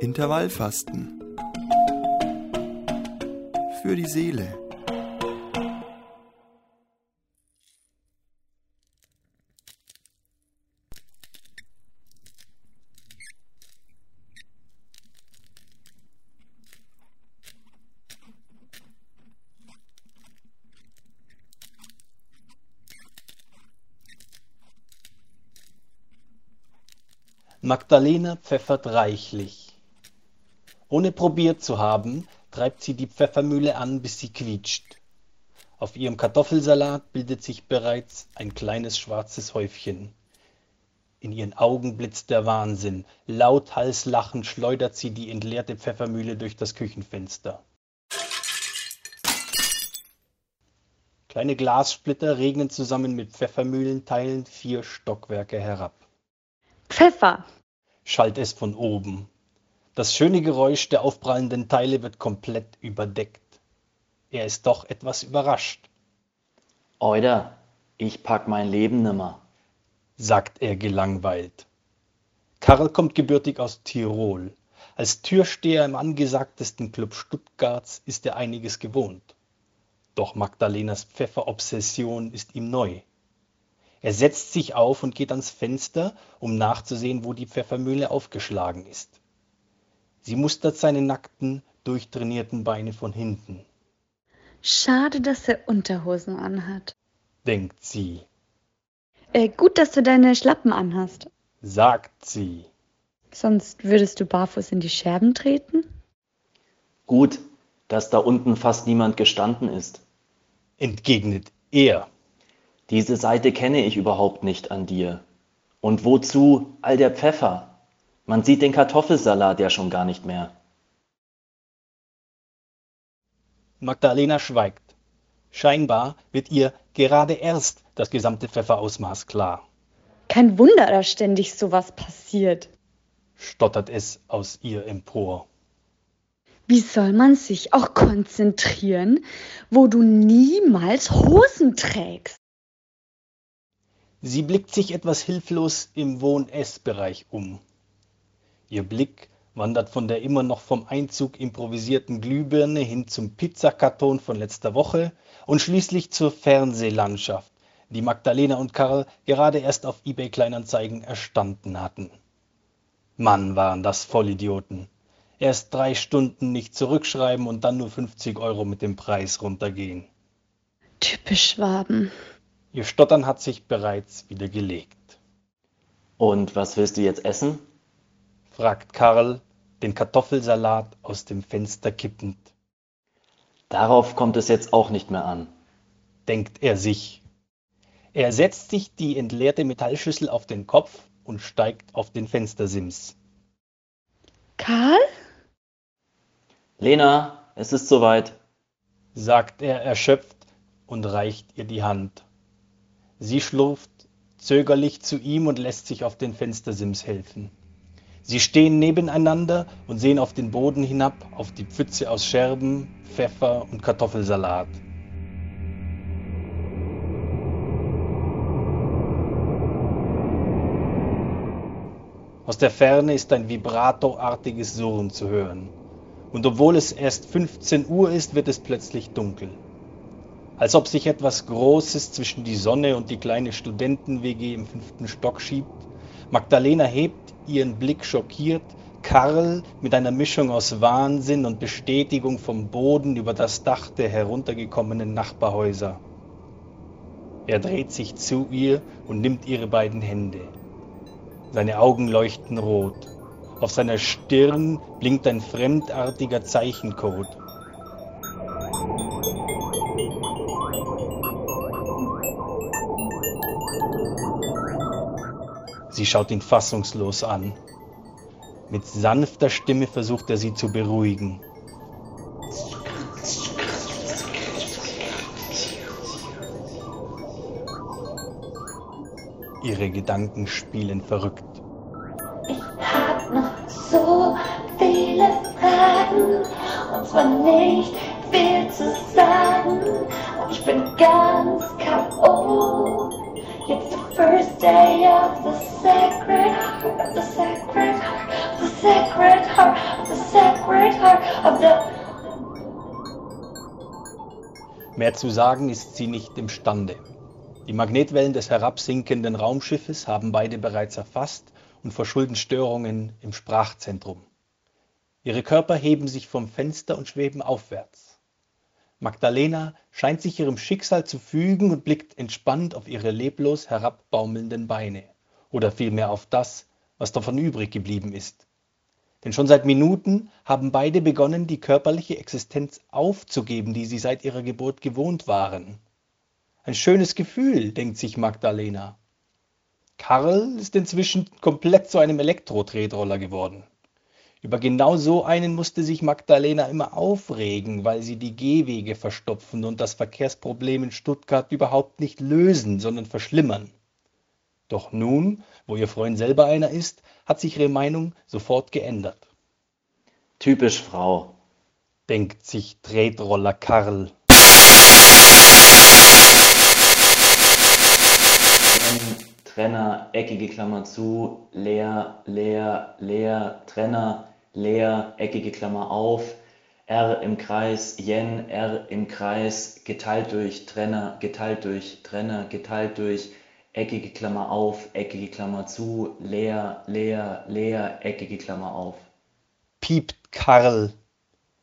Intervallfasten. Für die Seele. Magdalena pfeffert reichlich. Ohne probiert zu haben, treibt sie die Pfeffermühle an, bis sie quietscht. Auf ihrem Kartoffelsalat bildet sich bereits ein kleines schwarzes Häufchen. In ihren Augen blitzt der Wahnsinn. Lauthals lachend schleudert sie die entleerte Pfeffermühle durch das Küchenfenster. Kleine Glassplitter regnen zusammen mit Pfeffermühlenteilen vier Stockwerke herab. Pfeffer, schallt es von oben. Das schöne Geräusch der aufprallenden Teile wird komplett überdeckt. Er ist doch etwas überrascht, Oida, ich pack mein Leben nimmer. sagt er gelangweilt. Karl kommt gebürtig aus Tirol. Als Türsteher im angesagtesten Club Stuttgarts ist er einiges gewohnt. Doch Magdalenas Pfefferobsession ist ihm neu. Er setzt sich auf und geht ans Fenster, um nachzusehen, wo die Pfeffermühle aufgeschlagen ist. Sie mustert seine nackten, durchtrainierten Beine von hinten, schade, dass er Unterhosen anhat. denkt sie, Äh, gut, dass du deine Schlappen anhast. sagt sie, Sonst würdest du barfuß in die Scherben treten? Gut, dass da unten fast niemand gestanden ist. entgegnet er. Diese Seite kenne ich überhaupt nicht an dir. Und wozu all der Pfeffer? Man sieht den Kartoffelsalat ja schon gar nicht mehr. Magdalena schweigt. Scheinbar wird ihr gerade erst das gesamte Pfefferausmaß klar. Kein Wunder, dass ständig sowas passiert. Stottert es aus ihr empor. Wie soll man sich auch konzentrieren, wo du niemals Hosen trägst? Sie blickt sich etwas hilflos im Wohn-Ess-Bereich um. Ihr Blick wandert von der immer noch vom Einzug improvisierten Glühbirne hin zum Pizzakarton von letzter Woche und schließlich zur Fernsehlandschaft, die Magdalena und Karl gerade erst auf eBay Kleinanzeigen erstanden hatten. Mann, waren das Vollidioten. Erst drei Stunden nicht zurückschreiben und dann nur 50 Euro mit dem Preis runtergehen. Typisch Schwaben. Ihr Stottern hat sich bereits wieder gelegt. Und was willst du jetzt essen? Fragt Karl, den Kartoffelsalat aus dem Fenster kippend. Darauf kommt es jetzt auch nicht mehr an. denkt er sich. Er setzt sich die entleerte Metallschüssel auf den Kopf und steigt auf den Fenstersims. Karl? Lena, es ist soweit. sagt er erschöpft und reicht ihr die Hand. Sie schlurft zögerlich zu ihm und lässt sich auf den Fenstersims helfen. Sie stehen nebeneinander und sehen auf den Boden hinab, auf die Pfütze aus Scherben, Pfeffer und Kartoffelsalat. Aus der Ferne ist ein vibratoartiges Surren zu hören. Und obwohl es erst 15 Uhr ist, wird es plötzlich dunkel. Als ob sich etwas Großes zwischen die Sonne und die kleine Studenten-WG im fünften Stock schiebt. Magdalena hebt ihren Blick schockiert. Karl mit einer Mischung aus Wahnsinn und Bestätigung vom Boden über das Dach der heruntergekommenen Nachbarhäuser. Er dreht sich zu ihr und nimmt ihre beiden Hände. Seine Augen leuchten rot. Auf seiner Stirn blinkt ein fremdartiger Zeichencode. Sie schaut ihn fassungslos an. Mit sanfter Stimme versucht er sie zu beruhigen. Ihre Gedanken spielen verrückt. hab noch so viele Fragen und zwar nicht viel zu sagen. Ich bin ganz K.O. It's the first day of the sacred heart, the sacred heart, the sacred heart, the sacred heart, of the. Mehr zu sagen ist sie nicht imstande. Die Magnetwellen des herabsinkenden Raumschiffes haben beide bereits erfasst und verschulden Störungen im Sprachzentrum. Ihre Körper heben sich vom Fenster und schweben aufwärts. Magdalena scheint sich ihrem Schicksal zu fügen und blickt entspannt auf ihre leblos herabbaumelnden Beine oder vielmehr auf das, was davon übrig geblieben ist. Denn schon seit Minuten haben beide begonnen, die körperliche Existenz aufzugeben, die sie seit ihrer Geburt gewohnt waren. Ein schönes Gefühl, denkt sich Magdalena. Karl ist inzwischen komplett zu einem Elektro-Tretroller geworden. Über genau so einen musste sich Magdalena immer aufregen, weil sie die Gehwege verstopfen und das Verkehrsproblem in Stuttgart überhaupt nicht lösen, sondern verschlimmern. Doch nun, wo ihr Freund selber einer ist, hat sich ihre Meinung sofort geändert. Typisch Frau. Denkt sich Tretroller Karl. Trenner, eckige Klammer zu, leer, leer, leer, Trenner, leer, eckige Klammer auf, R im Kreis, Yen, R im Kreis, geteilt durch Trenner, geteilt durch Trenner, geteilt durch eckige Klammer auf, eckige Klammer zu, leer, leer, leer, eckige Klammer auf. Piept Karl.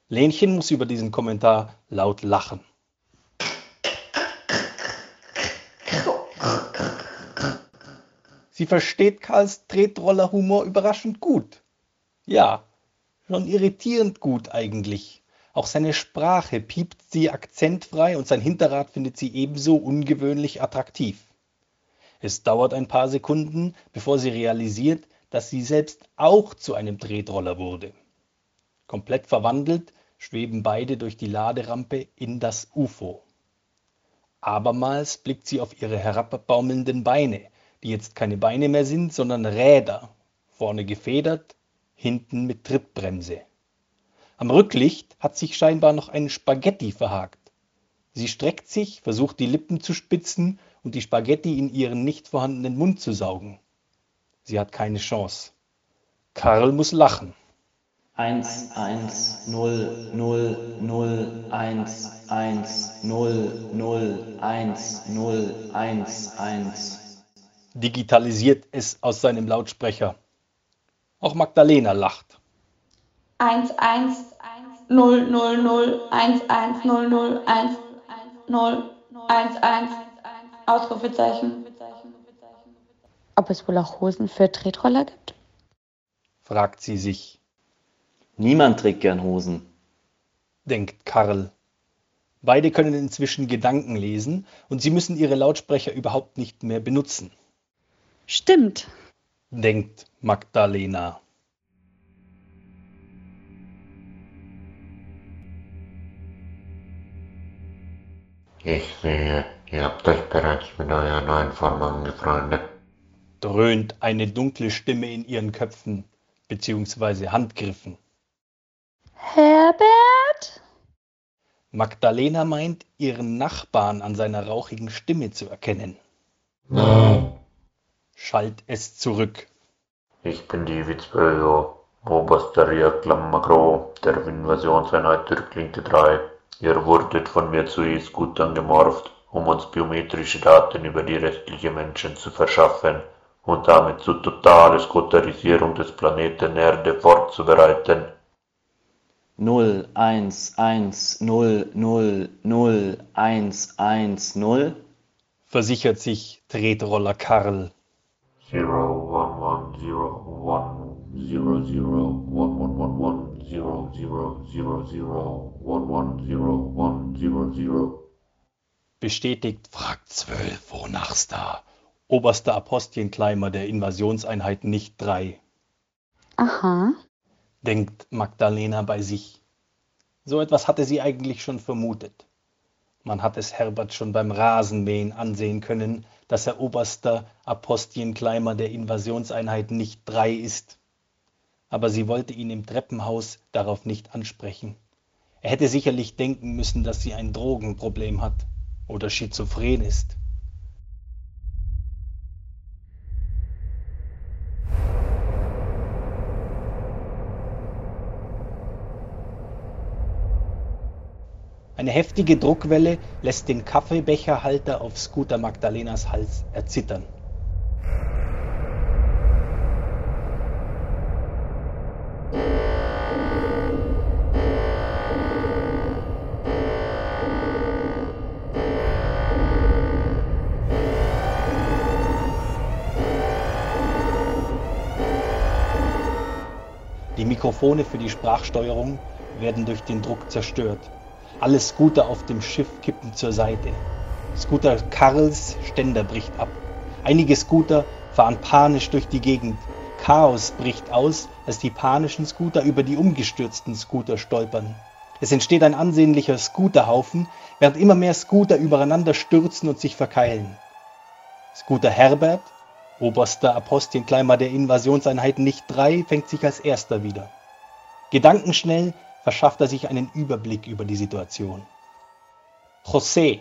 Lenchen muss über diesen Kommentar laut lachen. Sie versteht Karls Tretroller-Humor überraschend gut. Ja, schon irritierend gut eigentlich. Auch seine Sprache piept sie akzentfrei und sein Hinterrad findet sie ebenso ungewöhnlich attraktiv. Es dauert ein paar Sekunden, bevor sie realisiert, dass sie selbst auch zu einem Tretroller wurde. Komplett verwandelt schweben beide durch die Laderampe in das UFO. Abermals blickt sie auf ihre herabbaumelnden Beine, die jetzt keine Beine mehr sind, sondern Räder, vorne gefedert, hinten mit Trittbremse. Am Rücklicht hat sich scheinbar noch ein Spaghetti verhakt. Sie streckt sich, versucht die Lippen zu spitzen und die Spaghetti in ihren nicht vorhandenen Mund zu saugen. Sie hat keine Chance. Karl muss lachen. 1, 1, 0, 0, 0, 1, 1, 0, 0, 1, 0, 1, 1 digitalisiert es aus seinem Lautsprecher. Auch Magdalena lacht. 1, 1, 0, 0, 0, 1, 1, 0, 0, 1, 0, 1, 1, Ausrufezeichen. Ob es wohl auch Hosen für Tretroller gibt? fragt sie sich. Niemand trägt gern Hosen, denkt Karl. Beide können inzwischen Gedanken lesen und sie müssen ihre Lautsprecher überhaupt nicht mehr benutzen. Stimmt, denkt Magdalena. Ich sehe, ihr habt euch bereits mit eurer neuen Form angefreundet. dröhnt eine dunkle Stimme in ihren Köpfen bzw. Handgriffen. Herbert? Magdalena meint, ihren Nachbarn an seiner rauchigen Stimme zu erkennen. Nein, Schallt es zurück. ich bin David Spöjo, oberster Reaklamagro der Invasionseinheit Türklinte 3. Ihr wurdet von mir zu E-Scoot angemorpht, um uns biometrische Daten über die restlichen Menschen zu verschaffen und damit zur totalen Skotarisierung des Planeten Erde vorzubereiten. 0, 1, 1, 0, 0, 0, 1, 1, 0. Versichert sich Tretroller Karl. Zero one one zero one zero zero one one one one zero zero zero zero one one zero one zero zero. Bestätigt Frag 12 Wonachstar, oberster Apostienkleimer der Invasionseinheit nicht 3. Aha. denkt Magdalena bei sich. So etwas hatte sie eigentlich schon vermutet. Man hat es Herbert schon beim Rasenmähen ansehen können, dass er oberster Apostienkleimer der Invasionseinheit nicht 3 ist. Aber sie wollte ihn im Treppenhaus darauf nicht ansprechen. Er hätte sicherlich denken müssen, dass sie ein Drogenproblem hat oder schizophren ist. Eine heftige Druckwelle lässt den Kaffeebecherhalter auf Scooter Magdalenas Hals erzittern. Die Mikrofone für die Sprachsteuerung werden durch den Druck zerstört. Alle Scooter auf dem Schiff kippen zur Seite. Scooter Karls Ständer bricht ab. Einige Scooter fahren panisch durch die Gegend. Chaos bricht aus, als die panischen Scooter über die umgestürzten Scooter stolpern. Es entsteht ein ansehnlicher Scooterhaufen, während immer mehr Scooter übereinander stürzen und sich verkeilen. Scooter Herbert Oberster Apostienkleimer der Invasionseinheit nicht 3 fängt sich als erster wieder. Gedankenschnell verschafft er sich einen Überblick über die Situation. José,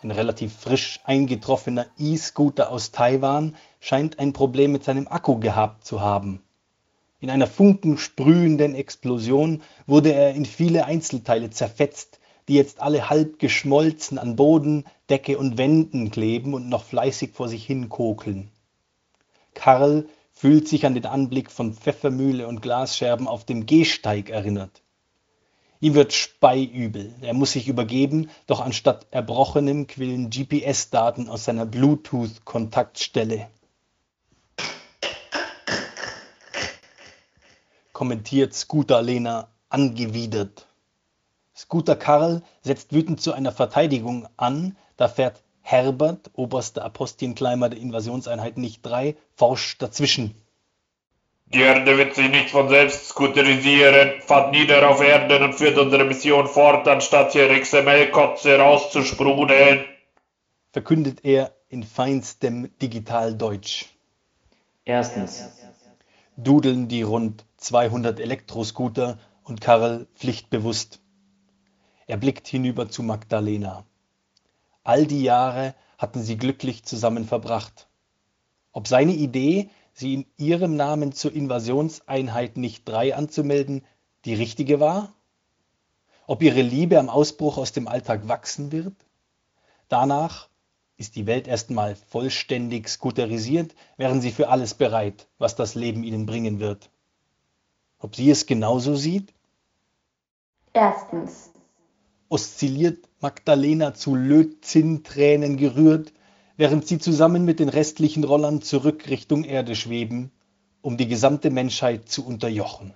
ein relativ frisch eingetroffener E-Scooter aus Taiwan, scheint ein Problem mit seinem Akku gehabt zu haben. In einer funkensprühenden Explosion wurde er in viele Einzelteile zerfetzt, die jetzt alle halb geschmolzen an Boden, Decke und Wänden kleben und noch fleißig vor sich hin kokeln. Karl fühlt sich an den Anblick von Pfeffermühle und Glasscherben auf dem Gehsteig erinnert. Ihm wird speiübel. Er muss sich übergeben, doch anstatt Erbrochenem quillen GPS-Daten aus seiner Bluetooth-Kontaktstelle. Kommentiert Scooter Lena angewidert. Scooter Karl setzt wütend zu einer Verteidigung an, da fährt Herbert, oberster Apostienkleimer der Invasionseinheit nicht 3, forscht dazwischen. Die Erde wird sich nicht von selbst skuterisieren, fahrt nieder auf Erden und führt unsere Mission fort, anstatt hier XML-Kotze rauszusprudeln, verkündet er in feinstem Digitaldeutsch. Erstens. Dudeln die rund 200 Elektroscooter und Karl pflichtbewusst. Er blickt hinüber zu Magdalena. All die Jahre hatten sie glücklich zusammen verbracht. Ob seine Idee, sie in ihrem Namen zur Invasionseinheit nicht drei anzumelden, die richtige war? Ob ihre Liebe am Ausbruch aus dem Alltag wachsen wird? Danach ist die Welt erstmal vollständig skuterisiert, wären sie für alles bereit, was das Leben ihnen bringen wird. Ob sie es genauso sieht? Erstens. Oszilliert Magdalena zu Lötzinn-Tränen gerührt, während sie zusammen mit den restlichen Rollern zurück Richtung Erde schweben, um die gesamte Menschheit zu unterjochen